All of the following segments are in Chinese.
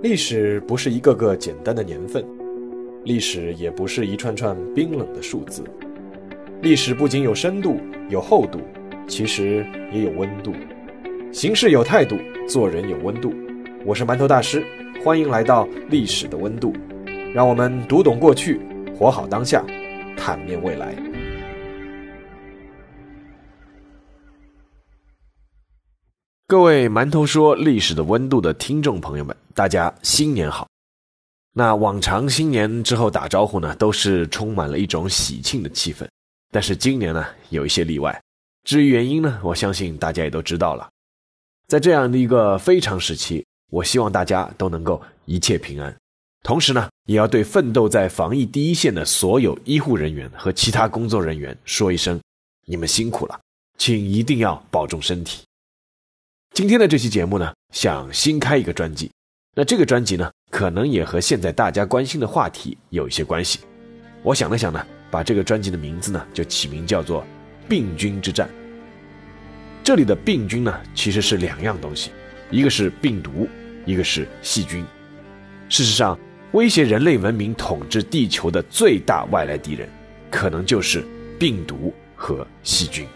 历史不是一个个简单的年份，历史也不是一串串冰冷的数字。历史不仅有深度、有厚度，其实也有温度。行事有态度，做人有温度。我是馒头大师，欢迎来到历史的温度，让我们读懂过去，活好当下，坦面未来。各位馒头说历史的温度的听众朋友们，大家新年好。那往常新年之后打招呼呢，都是充满了一种喜庆的气氛。但是今年呢，有一些例外。至于原因呢，我相信大家也都知道了。在这样的一个非常时期，我希望大家都能够一切平安。同时呢，也要对奋斗在防疫第一线的所有医护人员和其他工作人员说一声：你们辛苦了，请一定要保重身体。今天的这期节目呢，想新开一个专辑，那这个专辑呢，可能也和现在大家关心的话题有一些关系。我想了想呢，把这个专辑的名字呢，就起名叫做《病菌之战》。这里的病菌呢，其实是两样东西，一个是病毒，一个是细菌。事实上，威胁人类文明统治地球的最大外来敌人，可能就是病毒和细菌。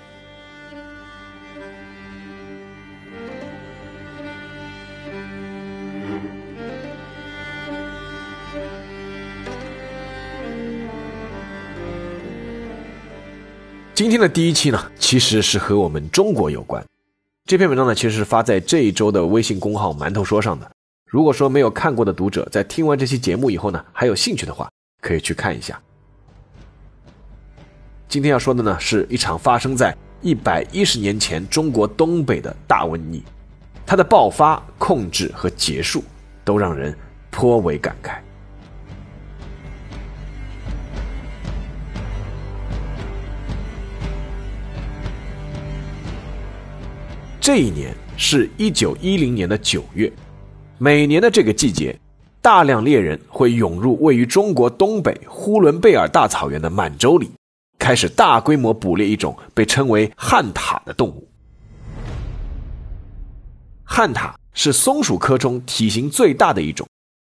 今天的第一期呢，其实是和我们中国有关。这篇文章呢，其实是发在这一周的微信公号“馒头说”上的。如果说没有看过的读者，在听完这期节目以后呢，还有兴趣的话，可以去看一下。今天要说的呢，是一场发生在一百一十年前中国东北的大瘟疫，它的爆发、控制和结束，都让人颇为感慨。这一年是一九一零年的九月，每年的这个季节，大量猎人会涌入位于中国东北呼伦贝尔大草原的满洲里，开始大规模捕猎一种被称为旱獭的动物。旱獭是松鼠科中体型最大的一种，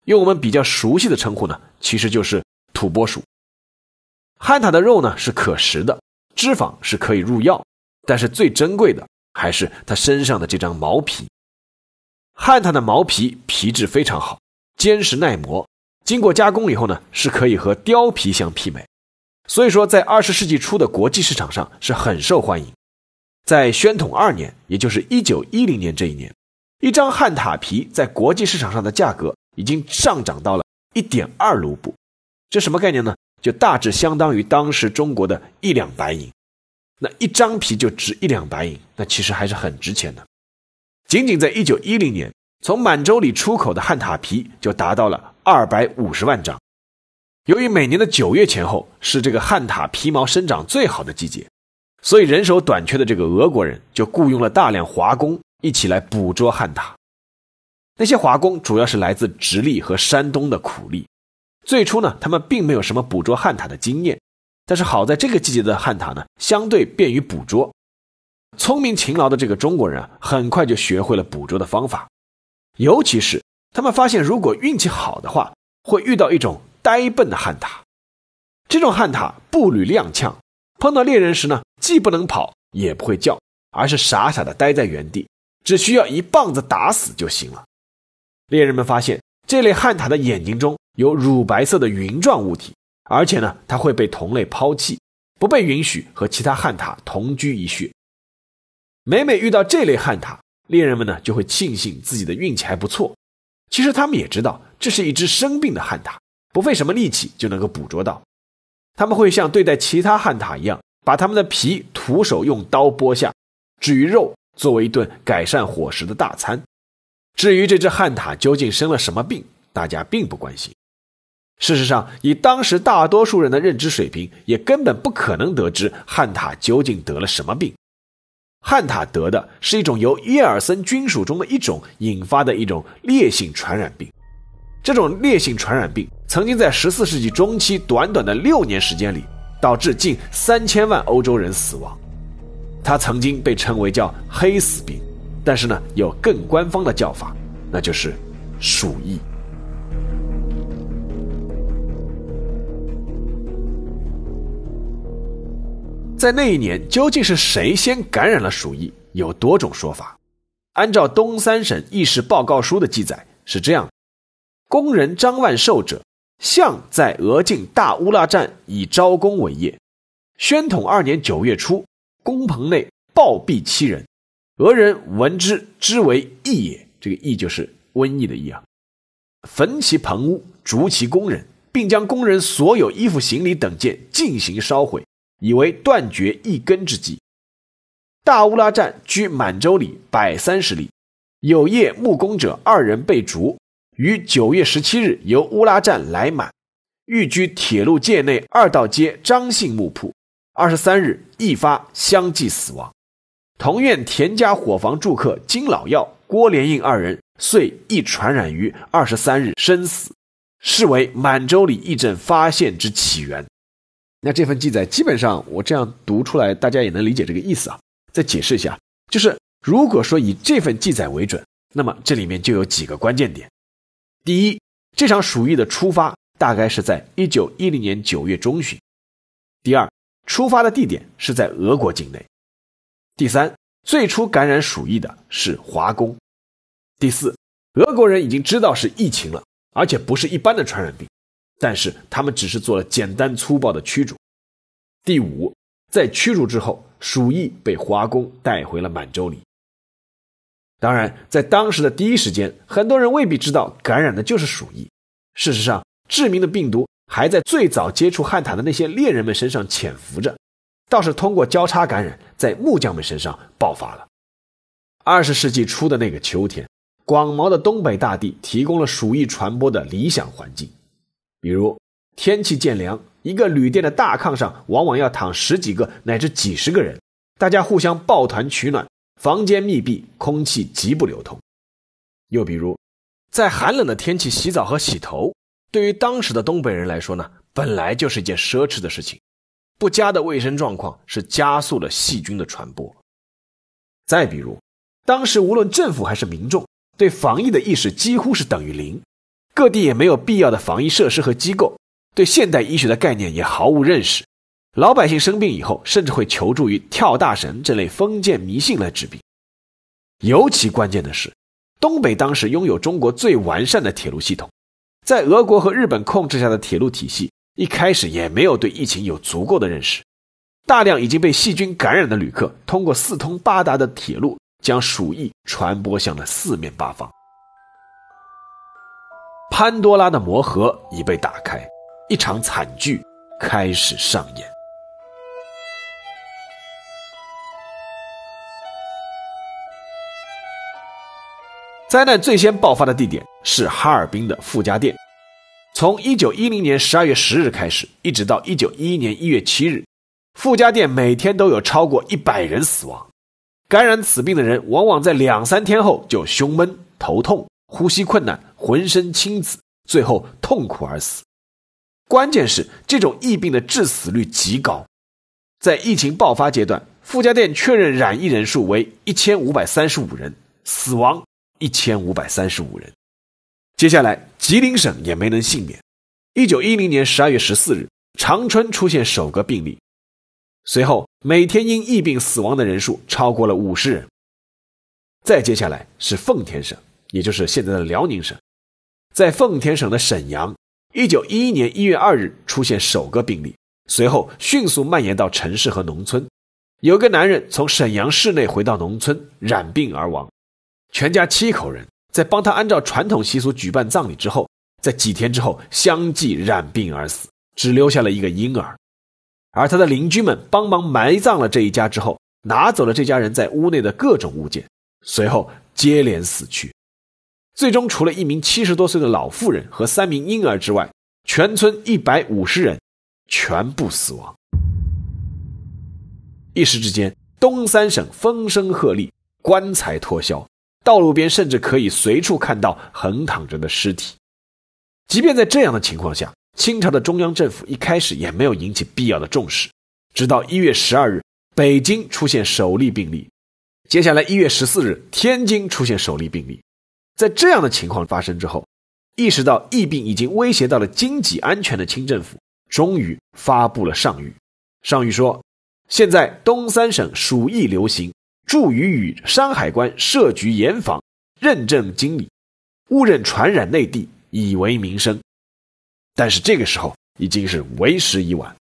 用我们比较熟悉的称呼呢，其实就是土拨鼠。旱獭的肉呢是可食的，脂肪是可以入药，但是最珍贵的。还是它身上的这张毛皮，旱獭的毛皮皮质非常好，坚实耐磨，经过加工以后呢，是可以和貂皮相媲美，所以说在二十世纪初的国际市场上是很受欢迎。在宣统二年，也就是一九一零年这一年，一张旱獭皮在国际市场上的价格已经上涨到了一点二卢布，这什么概念呢？就大致相当于当时中国的一两白银。那一张皮就值一两白银，那其实还是很值钱的。仅仅在一九一零年，从满洲里出口的旱獭皮就达到了二百五十万张。由于每年的九月前后是这个旱獭皮毛生长最好的季节，所以人手短缺的这个俄国人就雇佣了大量华工一起来捕捉旱獭。那些华工主要是来自直隶和山东的苦力。最初呢，他们并没有什么捕捉旱獭的经验。但是好在这个季节的旱獭呢，相对便于捕捉。聪明勤劳的这个中国人啊，很快就学会了捕捉的方法。尤其是他们发现，如果运气好的话，会遇到一种呆笨的旱獭。这种旱獭步履踉跄，碰到猎人时呢，既不能跑，也不会叫，而是傻傻的待在原地，只需要一棒子打死就行了。猎人们发现，这类旱獭的眼睛中有乳白色的云状物体。而且呢，它会被同类抛弃，不被允许和其他旱獭同居一穴。每每遇到这类旱獭，猎人们呢就会庆幸自己的运气还不错。其实他们也知道这是一只生病的旱獭，不费什么力气就能够捕捉到。他们会像对待其他旱獭一样，把它们的皮徒手用刀剥下，至于肉，作为一顿改善伙食的大餐。至于这只旱獭究竟生了什么病，大家并不关心。事实上，以当时大多数人的认知水平，也根本不可能得知汉塔究竟得了什么病。汉塔得的是一种由耶尔森菌属中的一种引发的一种烈性传染病。这种烈性传染病曾经在14世纪中期短短的六年时间里，导致近三千万欧洲人死亡。它曾经被称为叫“黑死病”，但是呢，有更官方的叫法，那就是鼠疫。在那一年，究竟是谁先感染了鼠疫？有多种说法。按照东三省议事报告书的记载是这样：工人张万寿者，向在俄境大乌拉站以招工为业。宣统二年九月初，工棚内暴毙七人，俄人闻之，知为疫也。这个疫就是瘟疫的疫啊！焚其棚屋，逐其工人，并将工人所有衣服、行李等件进行烧毁。以为断绝一根之计。大乌拉站居满洲里百三十里，有业木工者二人被逐，于九月十七日由乌拉站来满，寓居铁路界内二道街张姓木铺。二十三日一发相继死亡。同院田家伙房住客金老药、郭连应二人遂亦传染于二十三日身死，是为满洲里疫症发现之起源。那这份记载基本上我这样读出来，大家也能理解这个意思啊。再解释一下，就是如果说以这份记载为准，那么这里面就有几个关键点：第一，这场鼠疫的出发大概是在一九一零年九月中旬；第二，出发的地点是在俄国境内；第三，最初感染鼠疫的是华工；第四，俄国人已经知道是疫情了，而且不是一般的传染病。但是他们只是做了简单粗暴的驱逐。第五，在驱逐之后，鼠疫被华工带回了满洲里。当然，在当时的第一时间，很多人未必知道感染的就是鼠疫。事实上，致命的病毒还在最早接触汉坦的那些猎人们身上潜伏着，倒是通过交叉感染在木匠们身上爆发了。二十世纪初的那个秋天，广袤的东北大地提供了鼠疫传播的理想环境。比如天气渐凉，一个旅店的大炕上往往要躺十几个乃至几十个人，大家互相抱团取暖，房间密闭，空气极不流通。又比如，在寒冷的天气洗澡和洗头，对于当时的东北人来说呢，本来就是一件奢侈的事情。不佳的卫生状况是加速了细菌的传播。再比如，当时无论政府还是民众，对防疫的意识几乎是等于零。各地也没有必要的防疫设施和机构，对现代医学的概念也毫无认识。老百姓生病以后，甚至会求助于跳大神这类封建迷信来治病。尤其关键的是，东北当时拥有中国最完善的铁路系统，在俄国和日本控制下的铁路体系一开始也没有对疫情有足够的认识。大量已经被细菌感染的旅客，通过四通八达的铁路，将鼠疫传播向了四面八方。潘多拉的魔盒已被打开，一场惨剧开始上演。灾难最先爆发的地点是哈尔滨的傅家店。从一九一零年十二月十日开始，一直到一九一一年一月七日，傅家店每天都有超过一百人死亡。感染此病的人，往往在两三天后就胸闷、头痛。呼吸困难，浑身青紫，最后痛苦而死。关键是这种疫病的致死率极高。在疫情爆发阶段，傅家店确认染疫人数为一千五百三十五人，死亡一千五百三十五人。接下来，吉林省也没能幸免。一九一零年十二月十四日，长春出现首个病例，随后每天因疫病死亡的人数超过了五十人。再接下来是奉天省。也就是现在的辽宁省，在奉天省的沈阳，一九一一年一月二日出现首个病例，随后迅速蔓延到城市和农村。有个男人从沈阳市内回到农村，染病而亡，全家七口人在帮他按照传统习俗举办葬礼之后，在几天之后相继染病而死，只留下了一个婴儿。而他的邻居们帮忙埋葬了这一家之后，拿走了这家人在屋内的各种物件，随后接连死去。最终，除了一名七十多岁的老妇人和三名婴儿之外，全村一百五十人全部死亡。一时之间，东三省风声鹤唳，棺材脱销，道路边甚至可以随处看到横躺着的尸体。即便在这样的情况下，清朝的中央政府一开始也没有引起必要的重视。直到一月十二日，北京出现首例病例，接下来一月十四日，天津出现首例病例。在这样的情况发生之后，意识到疫病已经威胁到了经济安全的清政府，终于发布了上谕。上谕说：“现在东三省鼠疫流行，助于与山海关设局严防，认证经理，误认传染内地，以为民生。但是这个时候已经是为时已晚。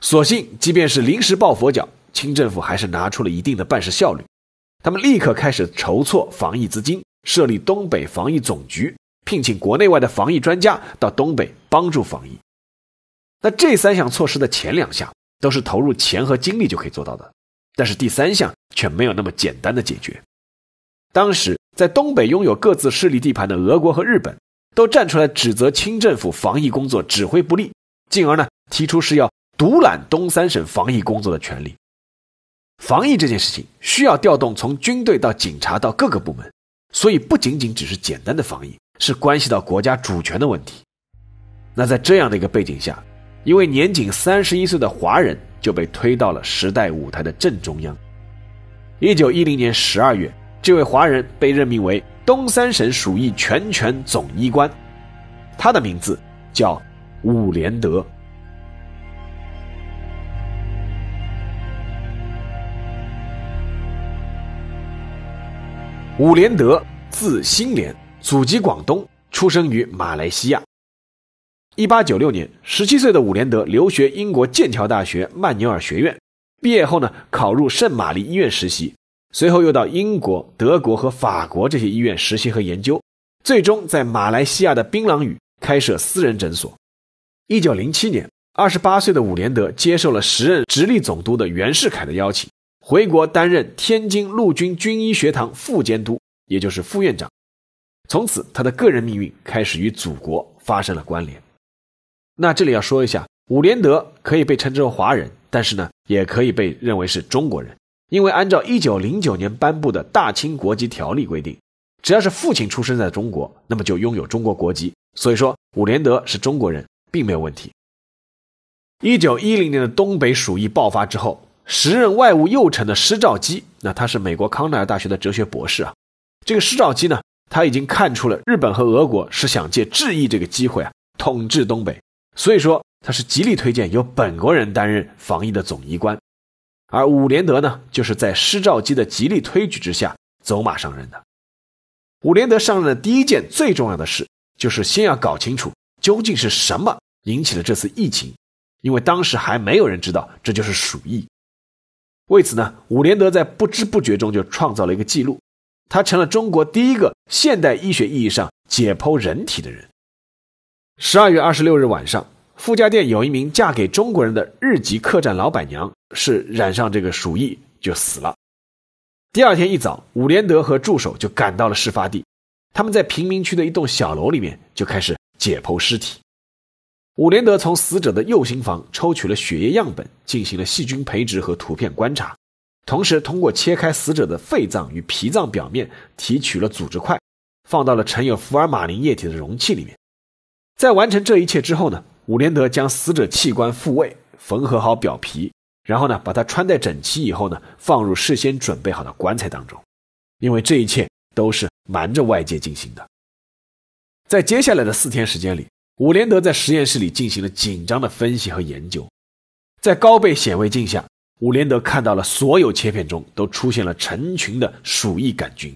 所幸，即便是临时抱佛脚，清政府还是拿出了一定的办事效率。他们立刻开始筹措防疫资金，设立东北防疫总局，聘请国内外的防疫专家到东北帮助防疫。那这三项措施的前两项都是投入钱和精力就可以做到的，但是第三项却没有那么简单的解决。当时在东北拥有各自势力地盘的俄国和日本。都站出来指责清政府防疫工作指挥不力，进而呢提出是要独揽东三省防疫工作的权利。防疫这件事情需要调动从军队到警察到各个部门，所以不仅仅只是简单的防疫，是关系到国家主权的问题。那在这样的一个背景下，一位年仅三十一岁的华人就被推到了时代舞台的正中央。一九一零年十二月，这位华人被任命为。东三省鼠疫全权总医官，他的名字叫伍连德。伍连德字新连，祖籍广东，出生于马来西亚。一八九六年，十七岁的伍连德留学英国剑桥大学曼纽尔学院，毕业后呢，考入圣玛丽医院实习。随后又到英国、德国和法国这些医院实习和研究，最终在马来西亚的槟榔屿开设私人诊所。一九零七年，二十八岁的伍连德接受了时任直隶总督的袁世凯的邀请，回国担任天津陆军军医学堂副监督，也就是副院长。从此，他的个人命运开始与祖国发生了关联。那这里要说一下，伍连德可以被称之为华人，但是呢，也可以被认为是中国人。因为按照一九零九年颁布的大清国籍条例规定，只要是父亲出生在中国，那么就拥有中国国籍。所以说，伍连德是中国人，并没有问题。一九一零年的东北鼠疫爆发之后，时任外务右丞的施肇基，那他是美国康奈尔大学的哲学博士啊。这个施肇基呢，他已经看出了日本和俄国是想借治疫这个机会啊，统治东北，所以说他是极力推荐由本国人担任防疫的总医官。而伍连德呢，就是在施肇基的极力推举之下走马上任的。伍连德上任的第一件最重要的事，就是先要搞清楚究竟是什么引起了这次疫情，因为当时还没有人知道这就是鼠疫。为此呢，伍连德在不知不觉中就创造了一个记录，他成了中国第一个现代医学意义上解剖人体的人。十二月二十六日晚上。傅家店有一名嫁给中国人的日籍客栈老板娘，是染上这个鼠疫就死了。第二天一早，伍连德和助手就赶到了事发地，他们在贫民区的一栋小楼里面就开始解剖尸体。伍连德从死者的右心房抽取了血液样本，进行了细菌培植和图片观察，同时通过切开死者的肺脏与脾脏表面提取了组织块，放到了盛有福尔马林液体的容器里面。在完成这一切之后呢？伍连德将死者器官复位，缝合好表皮，然后呢，把它穿戴整齐以后呢，放入事先准备好的棺材当中。因为这一切都是瞒着外界进行的。在接下来的四天时间里，伍连德在实验室里进行了紧张的分析和研究。在高倍显微镜下，伍连德看到了所有切片中都出现了成群的鼠疫杆菌，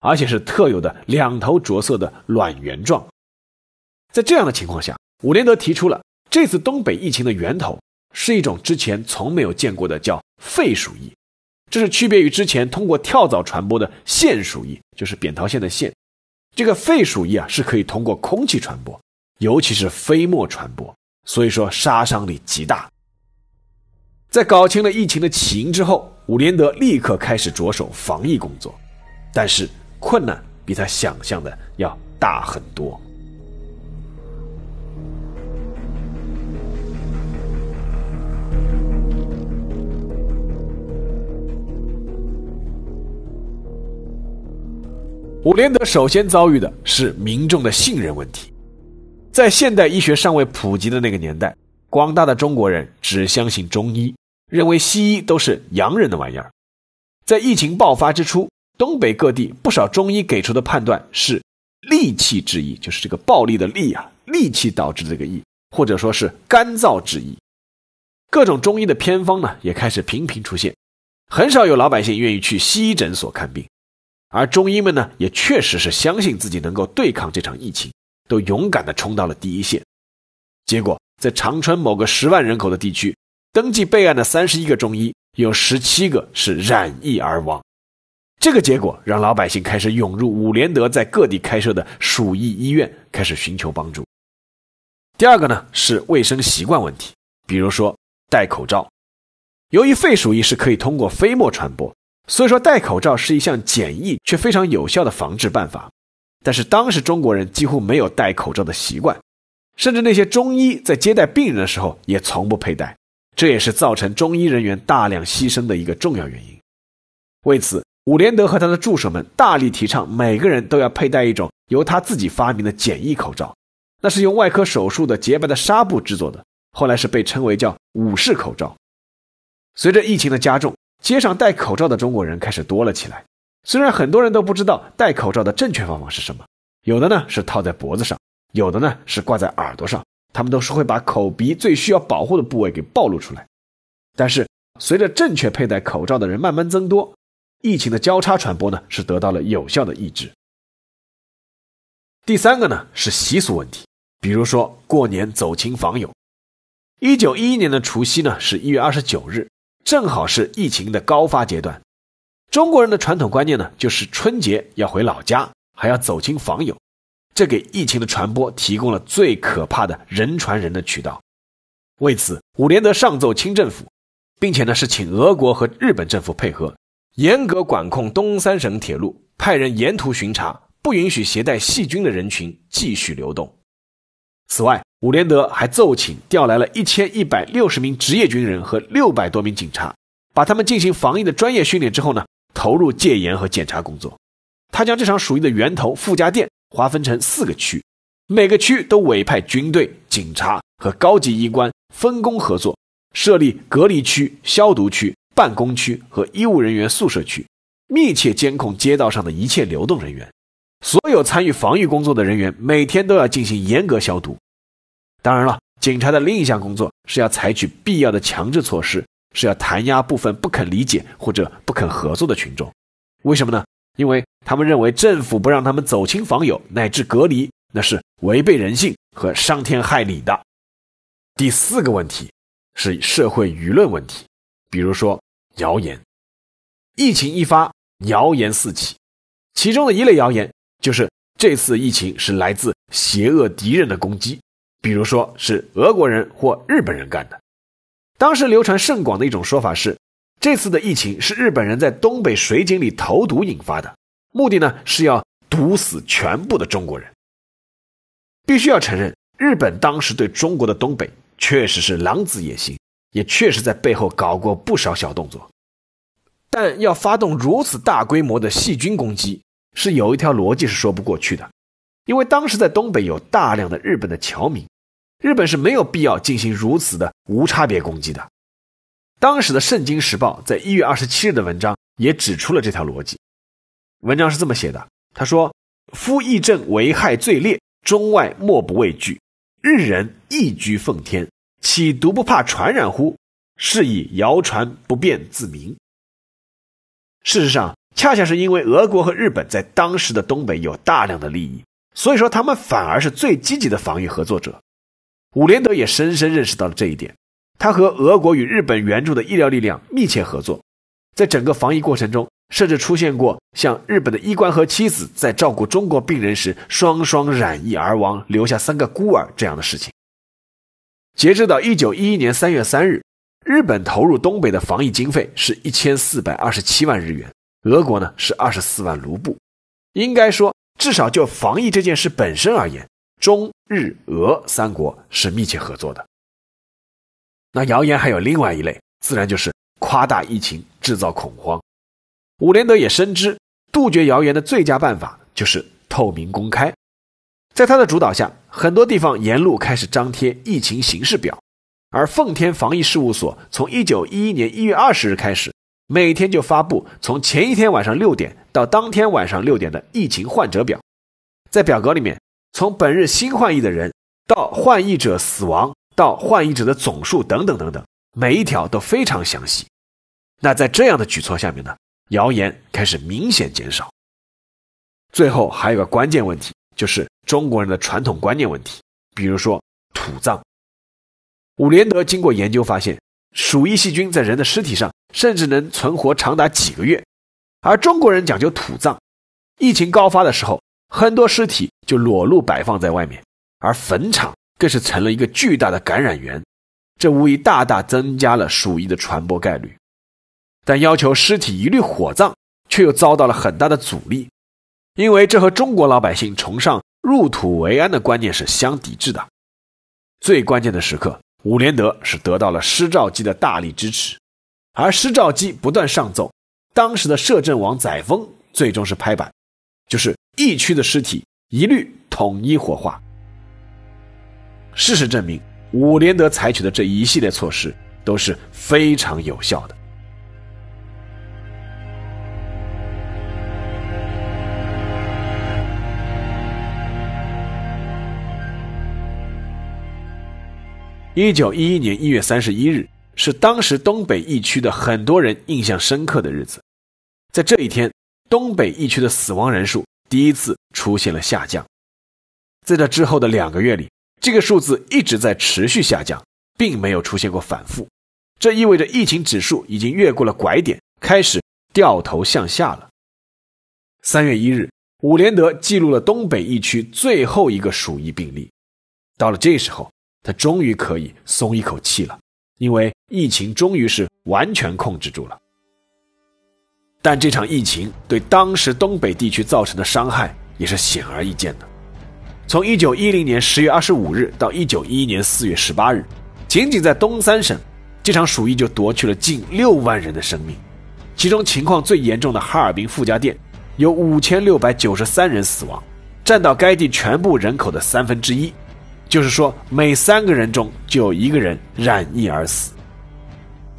而且是特有的两头着色的卵圆状。在这样的情况下，伍连德提出了这次东北疫情的源头是一种之前从没有见过的叫肺鼠疫，这是区别于之前通过跳蚤传播的腺鼠疫，就是扁桃腺的腺。这个肺鼠疫啊是可以通过空气传播，尤其是飞沫传播，所以说杀伤力极大。在搞清了疫情的起因之后，伍连德立刻开始着手防疫工作，但是困难比他想象的要大很多。伍连德首先遭遇的是民众的信任问题。在现代医学尚未普及的那个年代，广大的中国人只相信中医，认为西医都是洋人的玩意儿。在疫情爆发之初，东北各地不少中医给出的判断是戾气之疫，就是这个暴力的戾啊，戾气导致的这个疫，或者说是干燥之疫。各种中医的偏方呢也开始频频出现，很少有老百姓愿意去西医诊所看病，而中医们呢也确实是相信自己能够对抗这场疫情，都勇敢地冲到了第一线。结果，在长春某个十万人口的地区，登记备案的三十一个中医，有十七个是染疫而亡。这个结果让老百姓开始涌入伍连德在各地开设的鼠疫医院，开始寻求帮助。第二个呢是卫生习惯问题，比如说戴口罩。由于肺鼠疫是可以通过飞沫传播，所以说戴口罩是一项简易却非常有效的防治办法。但是当时中国人几乎没有戴口罩的习惯，甚至那些中医在接待病人的时候也从不佩戴，这也是造成中医人员大量牺牲的一个重要原因。为此，伍连德和他的助手们大力提倡每个人都要佩戴一种由他自己发明的简易口罩，那是用外科手术的洁白的纱布制作的，后来是被称为叫武士口罩。随着疫情的加重，街上戴口罩的中国人开始多了起来。虽然很多人都不知道戴口罩的正确方法是什么，有的呢是套在脖子上，有的呢是挂在耳朵上，他们都是会把口鼻最需要保护的部位给暴露出来。但是随着正确佩戴口罩的人慢慢增多。疫情的交叉传播呢，是得到了有效的抑制。第三个呢是习俗问题，比如说过年走亲访友。一九一一年的除夕呢是一月二十九日，正好是疫情的高发阶段。中国人的传统观念呢，就是春节要回老家，还要走亲访友，这给疫情的传播提供了最可怕的人传人的渠道。为此，伍连德上奏清政府，并且呢是请俄国和日本政府配合。严格管控东三省铁路，派人沿途巡查，不允许携带细菌的人群继续流动。此外，伍连德还奏请调来了一千一百六十名职业军人和六百多名警察，把他们进行防疫的专业训练之后呢，投入戒严和检查工作。他将这场鼠疫的源头傅家店划分成四个区，每个区都委派军队、警察和高级医官分工合作，设立隔离区、消毒区。办公区和医务人员宿舍区，密切监控街道上的一切流动人员。所有参与防御工作的人员每天都要进行严格消毒。当然了，警察的另一项工作是要采取必要的强制措施，是要弹压部分不肯理解或者不肯合作的群众。为什么呢？因为他们认为政府不让他们走亲访友乃至隔离，那是违背人性和伤天害理的。第四个问题是社会舆论问题，比如说。谣言，疫情一发，谣言四起。其中的一类谣言就是这次疫情是来自邪恶敌人的攻击，比如说是俄国人或日本人干的。当时流传甚广的一种说法是，这次的疫情是日本人在东北水井里投毒引发的，目的呢是要毒死全部的中国人。必须要承认，日本当时对中国的东北确实是狼子野心。也确实在背后搞过不少小动作，但要发动如此大规模的细菌攻击，是有一条逻辑是说不过去的。因为当时在东北有大量的日本的侨民，日本是没有必要进行如此的无差别攻击的。当时的《圣经时报》在一月二十七日的文章也指出了这条逻辑。文章是这么写的：他说，夫疫症为害最烈，中外莫不畏惧，日人亦居奉天。岂独不怕传染乎？是以谣传不便自明。事实上，恰恰是因为俄国和日本在当时的东北有大量的利益，所以说他们反而是最积极的防御合作者。伍连德也深深认识到了这一点，他和俄国与日本援助的医疗力量密切合作，在整个防疫过程中，甚至出现过像日本的医官和妻子在照顾中国病人时双双染疫而亡，留下三个孤儿这样的事情。截止到一九一一年三月三日，日本投入东北的防疫经费是一千四百二十七万日元，俄国呢是二十四万卢布。应该说，至少就防疫这件事本身而言，中日俄三国是密切合作的。那谣言还有另外一类，自然就是夸大疫情、制造恐慌。伍连德也深知，杜绝谣言的最佳办法就是透明公开。在他的主导下，很多地方沿路开始张贴疫情形势表，而奉天防疫事务所从一九一一年一月二十日开始，每天就发布从前一天晚上六点到当天晚上六点的疫情患者表。在表格里面，从本日新患疫的人到患疫者死亡到患疫者的总数等等等等，每一条都非常详细。那在这样的举措下面呢，谣言开始明显减少。最后还有个关键问题，就是中国人的传统观念问题，比如说土葬。伍连德经过研究发现，鼠疫细菌在人的尸体上甚至能存活长达几个月，而中国人讲究土葬。疫情高发的时候，很多尸体就裸露摆放在外面，而坟场更是成了一个巨大的感染源，这无疑大大增加了鼠疫的传播概率。但要求尸体一律火葬，却又遭到了很大的阻力，因为这和中国老百姓崇尚入土为安的观念是相抵制的。最关键的时刻，伍连德是得到了施肇基的大力支持，而施肇基不断上奏，当时的摄政王载沣最终是拍板，就是疫区的尸体一律统一火化。事实证明，伍连德采取的这一系列措施都是非常有效的。一九一一年一月三十一日是当时东北疫区的很多人印象深刻的日子，在这一天，东北疫区的死亡人数第一次出现了下降。在这之后的两个月里，这个数字一直在持续下降，并没有出现过反复。这意味着疫情指数已经越过了拐点，开始掉头向下了。三月一日，伍连德记录了东北疫区最后一个鼠疫病例。到了这时候。他终于可以松一口气了，因为疫情终于是完全控制住了。但这场疫情对当时东北地区造成的伤害也是显而易见的。从1910年10月25日到1911年4月18日，仅仅在东三省，这场鼠疫就夺去了近6万人的生命。其中情况最严重的哈尔滨傅家店，有5693人死亡，占到该地全部人口的三分之一。就是说，每三个人中就有一个人染疫而死。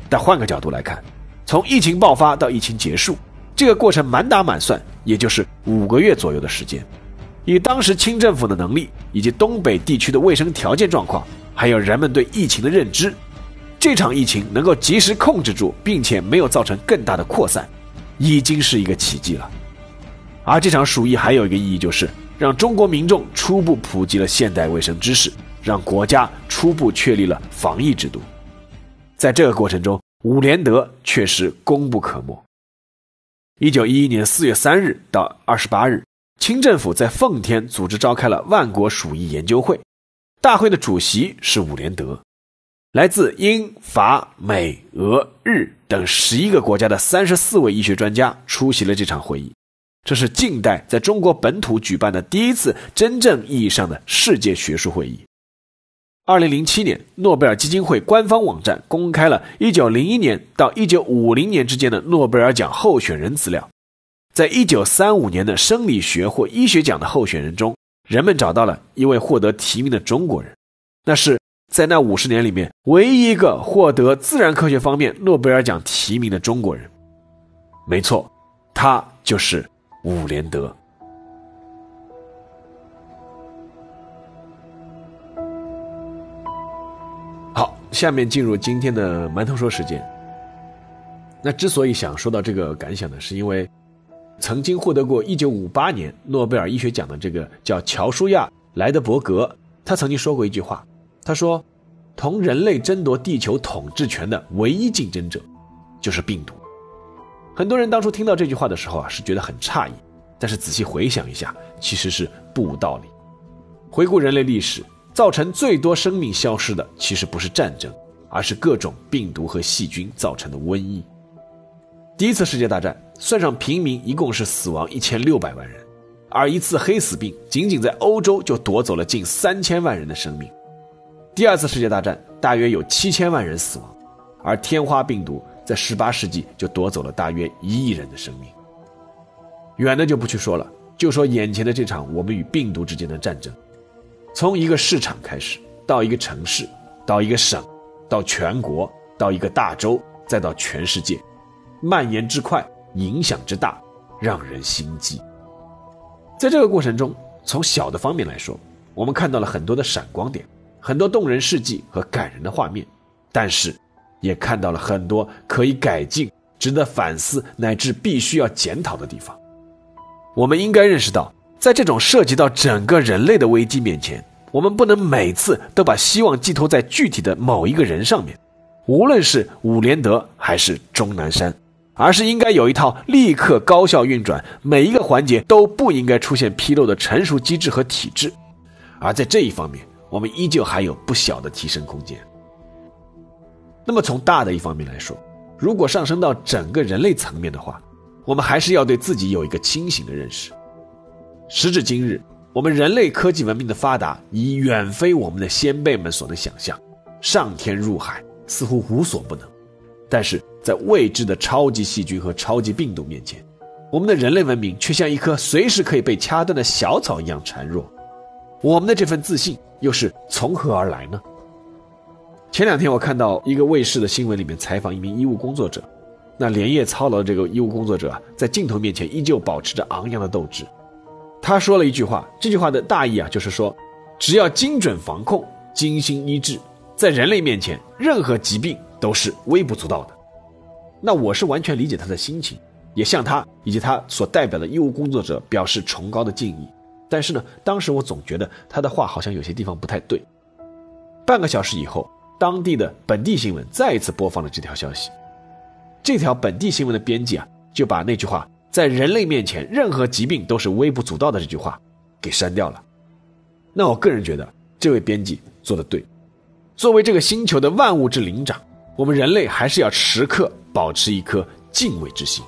但换个角度来看，从疫情爆发到疫情结束，这个过程满打满算也就是五个月左右的时间。以当时清政府的能力，以及东北地区的卫生条件状况，还有人们对疫情的认知，这场疫情能够及时控制住，并且没有造成更大的扩散，已经是一个奇迹了。而这场鼠疫还有一个意义就是。让中国民众初步普及了现代卫生知识，让国家初步确立了防疫制度。在这个过程中，伍连德确实功不可没。一九一一年四月三日到二十八日，清政府在奉天组织召开了万国鼠疫研究会，大会的主席是伍连德。来自英、法、美、俄、日等十一个国家的三十四位医学专家出席了这场会议。这是近代在中国本土举办的第一次真正意义上的世界学术会议。二零零七年，诺贝尔基金会官方网站公开了一九零一年到一九五零年之间的诺贝尔奖候选人资料。在一九三五年的生理学或医学奖的候选人中，人们找到了一位获得提名的中国人，那是在那五十年里面唯一一个获得自然科学方面诺贝尔奖提名的中国人。没错，他就是。伍连德。下面进入今天的馒头说时间。那之所以想说到这个感想呢，是因为曾经获得过一九五八年诺贝尔医学奖的这个叫乔舒亚·莱德伯格，他曾经说过一句话，他说：“同人类争夺地球统治权的唯一竞争者，就是病毒。”很多人当初听到这句话的时候啊，是觉得很诧异，但是仔细回想一下，其实是不无道理。回顾人类历史，造成最多生命消失的，其实不是战争，而是各种病毒和细菌造成的瘟疫。第一次世界大战，算上平民，一共是死亡一千六百万人，而一次黑死病仅仅在欧洲就夺走了近三千万人的生命。第二次世界大战，大约有七千万人死亡，而天花病毒。在十八世纪就夺走了大约一亿人的生命。远的就不去说了，就说眼前的这场我们与病毒之间的战争，从一个市场开始，到一个城市，到一个省，到全国，到一个大洲，再到全世界，蔓延之快，影响之大，让人心悸。在这个过程中，从小的方面来说，我们看到了很多的闪光点，很多动人事迹和感人的画面，但是。也看到了很多可以改进、值得反思乃至必须要检讨的地方。我们应该认识到，在这种涉及到整个人类的危机面前，我们不能每次都把希望寄托在具体的某一个人上面，无论是伍连德还是钟南山，而是应该有一套立刻高效运转、每一个环节都不应该出现纰漏的成熟机制和体制。而在这一方面，我们依旧还有不小的提升空间。那么从大的一方面来说，如果上升到整个人类层面的话，我们还是要对自己有一个清醒的认识。时至今日，我们人类科技文明的发达已远非我们的先辈们所能想象，上天入海似乎无所不能。但是在未知的超级细菌和超级病毒面前，我们的人类文明却像一棵随时可以被掐断的小草一样孱弱。我们的这份自信又是从何而来呢？前两天我看到一个卫视的新闻里面采访一名医务工作者，那连夜操劳的这个医务工作者啊，在镜头面前依旧保持着昂扬的斗志。他说了一句话，这句话的大意啊，就是说，只要精准防控、精心医治，在人类面前，任何疾病都是微不足道的。那我是完全理解他的心情，也向他以及他所代表的医务工作者表示崇高的敬意。但是呢，当时我总觉得他的话好像有些地方不太对。半个小时以后。当地的本地新闻再一次播放了这条消息，这条本地新闻的编辑啊，就把那句话“在人类面前，任何疾病都是微不足道的”这句话给删掉了。那我个人觉得，这位编辑做的对。作为这个星球的万物之灵长，我们人类还是要时刻保持一颗敬畏之心。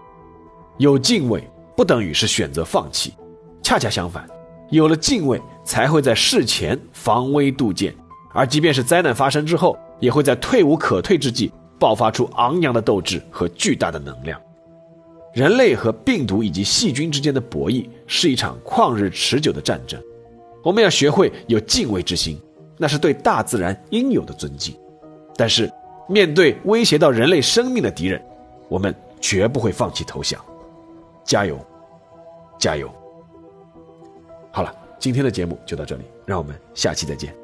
有敬畏不等于是选择放弃，恰恰相反，有了敬畏，才会在事前防微杜渐。而即便是灾难发生之后，也会在退无可退之际爆发出昂扬的斗志和巨大的能量。人类和病毒以及细菌之间的博弈是一场旷日持久的战争，我们要学会有敬畏之心，那是对大自然应有的尊敬。但是，面对威胁到人类生命的敌人，我们绝不会放弃投降。加油，加油！好了，今天的节目就到这里，让我们下期再见。